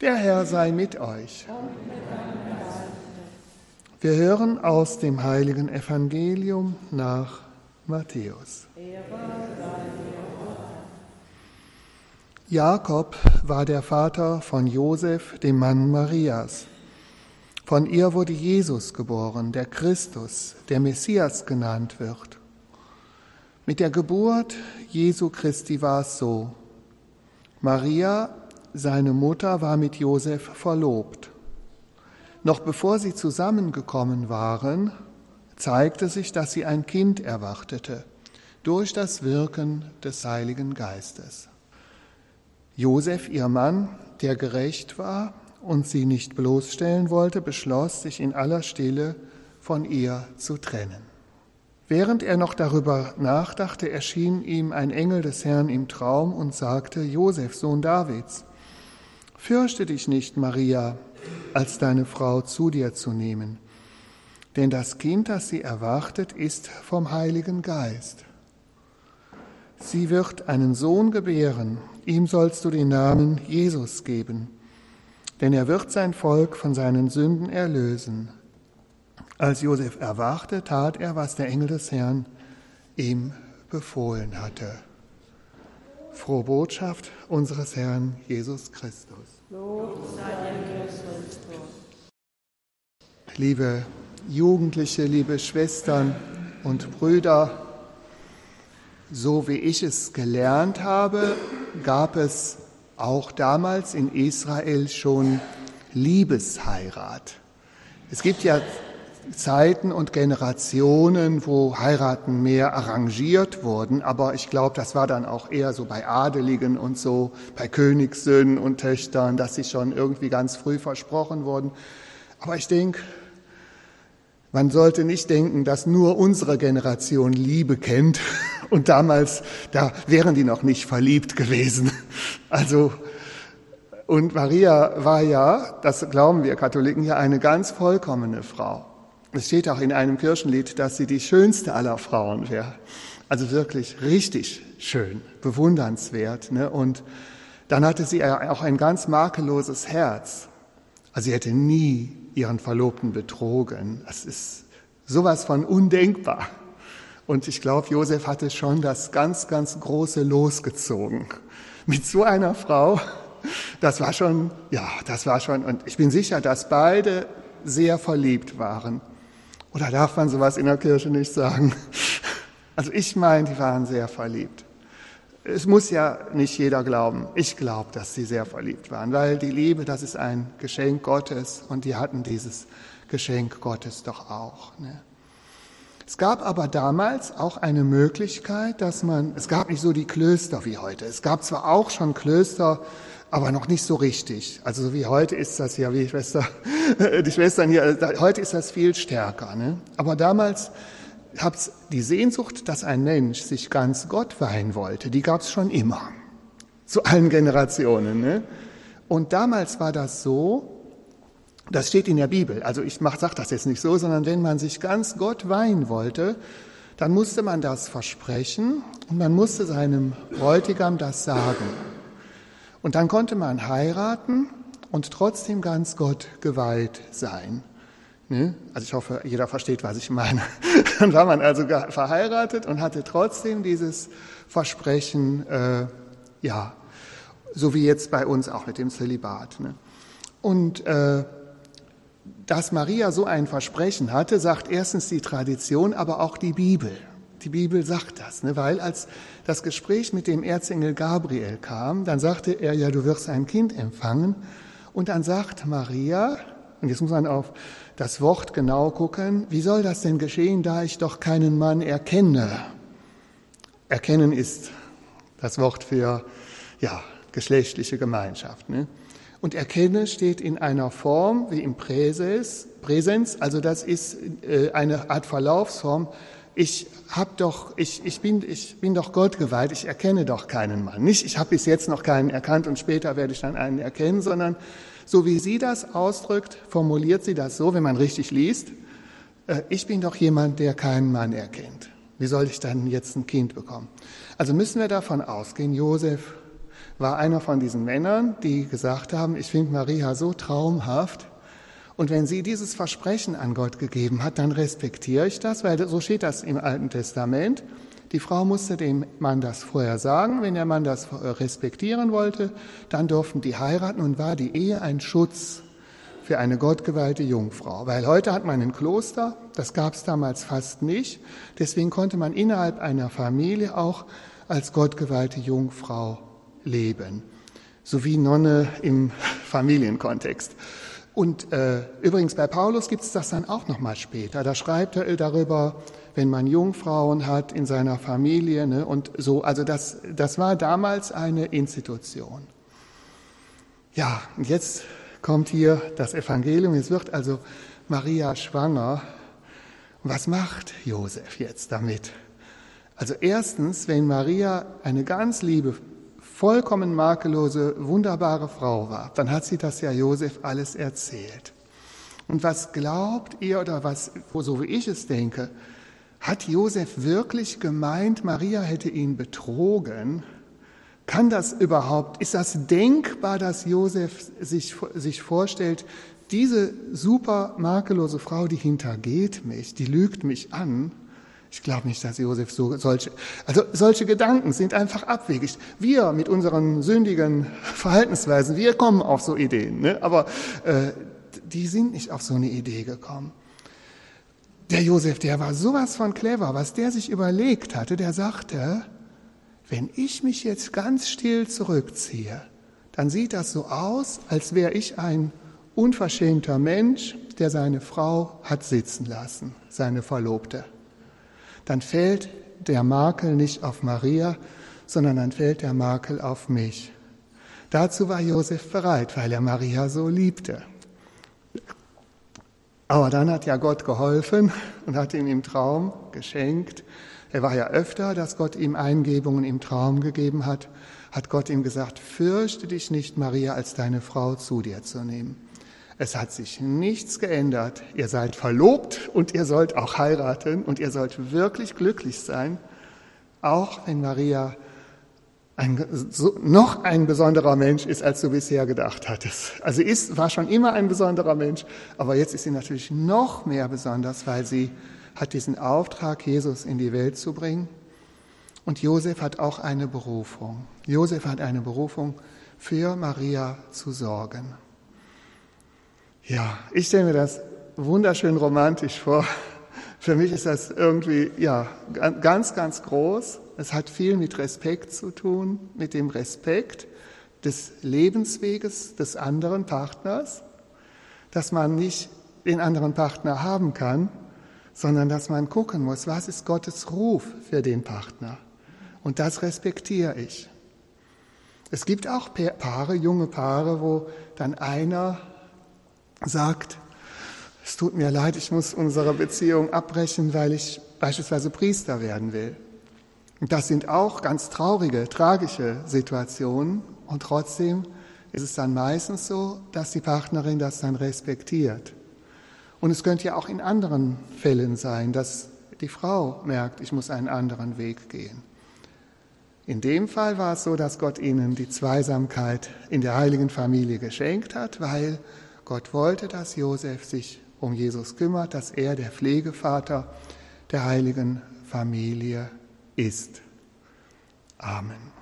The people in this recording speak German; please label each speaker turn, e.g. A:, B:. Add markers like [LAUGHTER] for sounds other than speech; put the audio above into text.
A: Der Herr sei mit euch. Wir hören aus dem heiligen Evangelium nach Matthäus. Jakob war der Vater von Josef, dem Mann Marias. Von ihr wurde Jesus geboren, der Christus, der Messias genannt wird. Mit der Geburt Jesu Christi war es so. Maria seine Mutter war mit Josef verlobt. Noch bevor sie zusammengekommen waren, zeigte sich, dass sie ein Kind erwartete durch das Wirken des Heiligen Geistes. Josef, ihr Mann, der gerecht war und sie nicht bloßstellen wollte, beschloss, sich in aller Stille von ihr zu trennen. Während er noch darüber nachdachte, erschien ihm ein Engel des Herrn im Traum und sagte, Josef, Sohn Davids, Fürchte dich nicht, Maria, als deine Frau zu dir zu nehmen, denn das Kind, das sie erwartet, ist vom Heiligen Geist. Sie wird einen Sohn gebären, ihm sollst du den Namen Jesus geben, denn er wird sein Volk von seinen Sünden erlösen. Als Josef erwachte, tat er, was der Engel des Herrn ihm befohlen hatte. Frohe Botschaft unseres Herrn Jesus Christus. Liebe Jugendliche, liebe Schwestern und Brüder, so wie ich es gelernt habe, gab es auch damals in Israel schon Liebesheirat. Es gibt ja Zeiten und Generationen, wo Heiraten mehr arrangiert wurden, aber ich glaube, das war dann auch eher so bei Adeligen und so, bei Königssöhnen und Töchtern, dass sie schon irgendwie ganz früh versprochen wurden. Aber ich denke, man sollte nicht denken, dass nur unsere Generation Liebe kennt [LAUGHS] und damals, da wären die noch nicht verliebt gewesen. [LAUGHS] Also, und Maria war ja, das glauben wir Katholiken ja, eine ganz vollkommene Frau. Es steht auch in einem Kirchenlied, dass sie die schönste aller Frauen wäre. Also wirklich richtig schön, bewundernswert. Ne? Und dann hatte sie auch ein ganz makelloses Herz. Also sie hätte nie ihren Verlobten betrogen. Das ist sowas von undenkbar. Und ich glaube, Josef hatte schon das ganz, ganz große losgezogen. Mit so einer Frau, das war schon, ja, das war schon, und ich bin sicher, dass beide sehr verliebt waren. Oder darf man sowas in der Kirche nicht sagen? Also ich meine, die waren sehr verliebt. Es muss ja nicht jeder glauben. Ich glaube, dass sie sehr verliebt waren, weil die Liebe, das ist ein Geschenk Gottes und die hatten dieses Geschenk Gottes doch auch. Ne? Es gab aber damals auch eine Möglichkeit, dass man, es gab nicht so die Klöster wie heute. Es gab zwar auch schon Klöster, aber noch nicht so richtig. Also so wie heute ist das ja, wie die, Schwester, [LAUGHS] die Schwestern hier, heute ist das viel stärker. Ne? Aber damals hab's die Sehnsucht, dass ein Mensch sich ganz Gott weihen wollte, die gab's schon immer. Zu allen Generationen. Ne? Und damals war das so, das steht in der Bibel, also ich sage das jetzt nicht so, sondern wenn man sich ganz Gott weihen wollte, dann musste man das versprechen und man musste seinem Bräutigam das sagen. Und dann konnte man heiraten und trotzdem ganz Gott geweiht sein. Ne? Also ich hoffe, jeder versteht, was ich meine. [LAUGHS] Dann war man also verheiratet und hatte trotzdem dieses Versprechen, äh, ja, so wie jetzt bei uns auch mit dem Zölibat. Ne? Und äh, dass Maria so ein Versprechen hatte, sagt erstens die Tradition, aber auch die Bibel. Die Bibel sagt das, ne? weil als das Gespräch mit dem Erzengel Gabriel kam, dann sagte er, ja, du wirst ein Kind empfangen. Und dann sagt Maria, und jetzt muss man auf das Wort genau gucken, wie soll das denn geschehen, da ich doch keinen Mann erkenne? Erkennen ist das Wort für, ja, geschlechtliche Gemeinschaft. Ne? Und erkenne steht in einer Form wie im Präsens, Präsens also das ist äh, eine Art Verlaufsform, ich hab doch, ich, ich, bin, ich bin doch Gott geweiht, ich erkenne doch keinen Mann. Nicht, ich habe bis jetzt noch keinen erkannt und später werde ich dann einen erkennen, sondern so wie sie das ausdrückt, formuliert sie das so, wenn man richtig liest, äh, ich bin doch jemand, der keinen Mann erkennt. Wie soll ich dann jetzt ein Kind bekommen? Also müssen wir davon ausgehen, Josef war einer von diesen Männern, die gesagt haben, ich finde Maria so traumhaft. Und wenn sie dieses Versprechen an Gott gegeben hat, dann respektiere ich das, weil so steht das im Alten Testament. Die Frau musste dem Mann das vorher sagen. Wenn der Mann das respektieren wollte, dann durften die heiraten und war die Ehe ein Schutz für eine gottgeweihte Jungfrau. Weil heute hat man ein Kloster, das gab es damals fast nicht. Deswegen konnte man innerhalb einer Familie auch als gottgeweihte Jungfrau leben, sowie Nonne im Familienkontext. Und äh, übrigens bei Paulus gibt es das dann auch noch mal später. Da schreibt er darüber, wenn man Jungfrauen hat in seiner Familie ne, und so. Also das, das war damals eine Institution. Ja, und jetzt kommt hier das Evangelium. Es wird also Maria schwanger. Was macht Josef jetzt damit? Also erstens, wenn Maria eine ganz liebe vollkommen makellose, wunderbare Frau war, dann hat sie das ja Josef alles erzählt. Und was glaubt ihr oder was, so wie ich es denke, hat Josef wirklich gemeint, Maria hätte ihn betrogen? Kann das überhaupt, ist das denkbar, dass Josef sich, sich vorstellt, diese super makellose Frau, die hintergeht mich, die lügt mich an? Ich glaube nicht, dass Josef so solche, also solche Gedanken sind einfach abwegig. Wir mit unseren sündigen Verhaltensweisen, wir kommen auf so Ideen, ne? aber äh, die sind nicht auf so eine Idee gekommen. Der Josef, der war sowas von clever, was der sich überlegt hatte, der sagte, wenn ich mich jetzt ganz still zurückziehe, dann sieht das so aus, als wäre ich ein unverschämter Mensch, der seine Frau hat sitzen lassen, seine Verlobte dann fällt der Makel nicht auf Maria, sondern dann fällt der Makel auf mich. Dazu war Josef bereit, weil er Maria so liebte. Aber dann hat ja Gott geholfen und hat ihm im Traum geschenkt. Er war ja öfter, dass Gott ihm Eingebungen im Traum gegeben hat, hat Gott ihm gesagt, fürchte dich nicht, Maria als deine Frau zu dir zu nehmen. Es hat sich nichts geändert. Ihr seid verlobt und ihr sollt auch heiraten und ihr sollt wirklich glücklich sein, auch wenn Maria ein, so, noch ein besonderer Mensch ist, als du bisher gedacht hattest. Also ist, war schon immer ein besonderer Mensch, aber jetzt ist sie natürlich noch mehr besonders, weil sie hat diesen Auftrag, Jesus in die Welt zu bringen. Und Josef hat auch eine Berufung. Josef hat eine Berufung, für Maria zu sorgen. Ja, ich stelle mir das wunderschön romantisch vor. Für mich ist das irgendwie, ja, ganz, ganz groß. Es hat viel mit Respekt zu tun, mit dem Respekt des Lebensweges des anderen Partners, dass man nicht den anderen Partner haben kann, sondern dass man gucken muss, was ist Gottes Ruf für den Partner. Und das respektiere ich. Es gibt auch Paare, junge Paare, wo dann einer sagt, es tut mir leid, ich muss unsere Beziehung abbrechen, weil ich beispielsweise Priester werden will. Und das sind auch ganz traurige, tragische Situationen. Und trotzdem ist es dann meistens so, dass die Partnerin das dann respektiert. Und es könnte ja auch in anderen Fällen sein, dass die Frau merkt, ich muss einen anderen Weg gehen. In dem Fall war es so, dass Gott ihnen die Zweisamkeit in der heiligen Familie geschenkt hat, weil Gott wollte, dass Josef sich um Jesus kümmert, dass er der Pflegevater der heiligen Familie ist. Amen.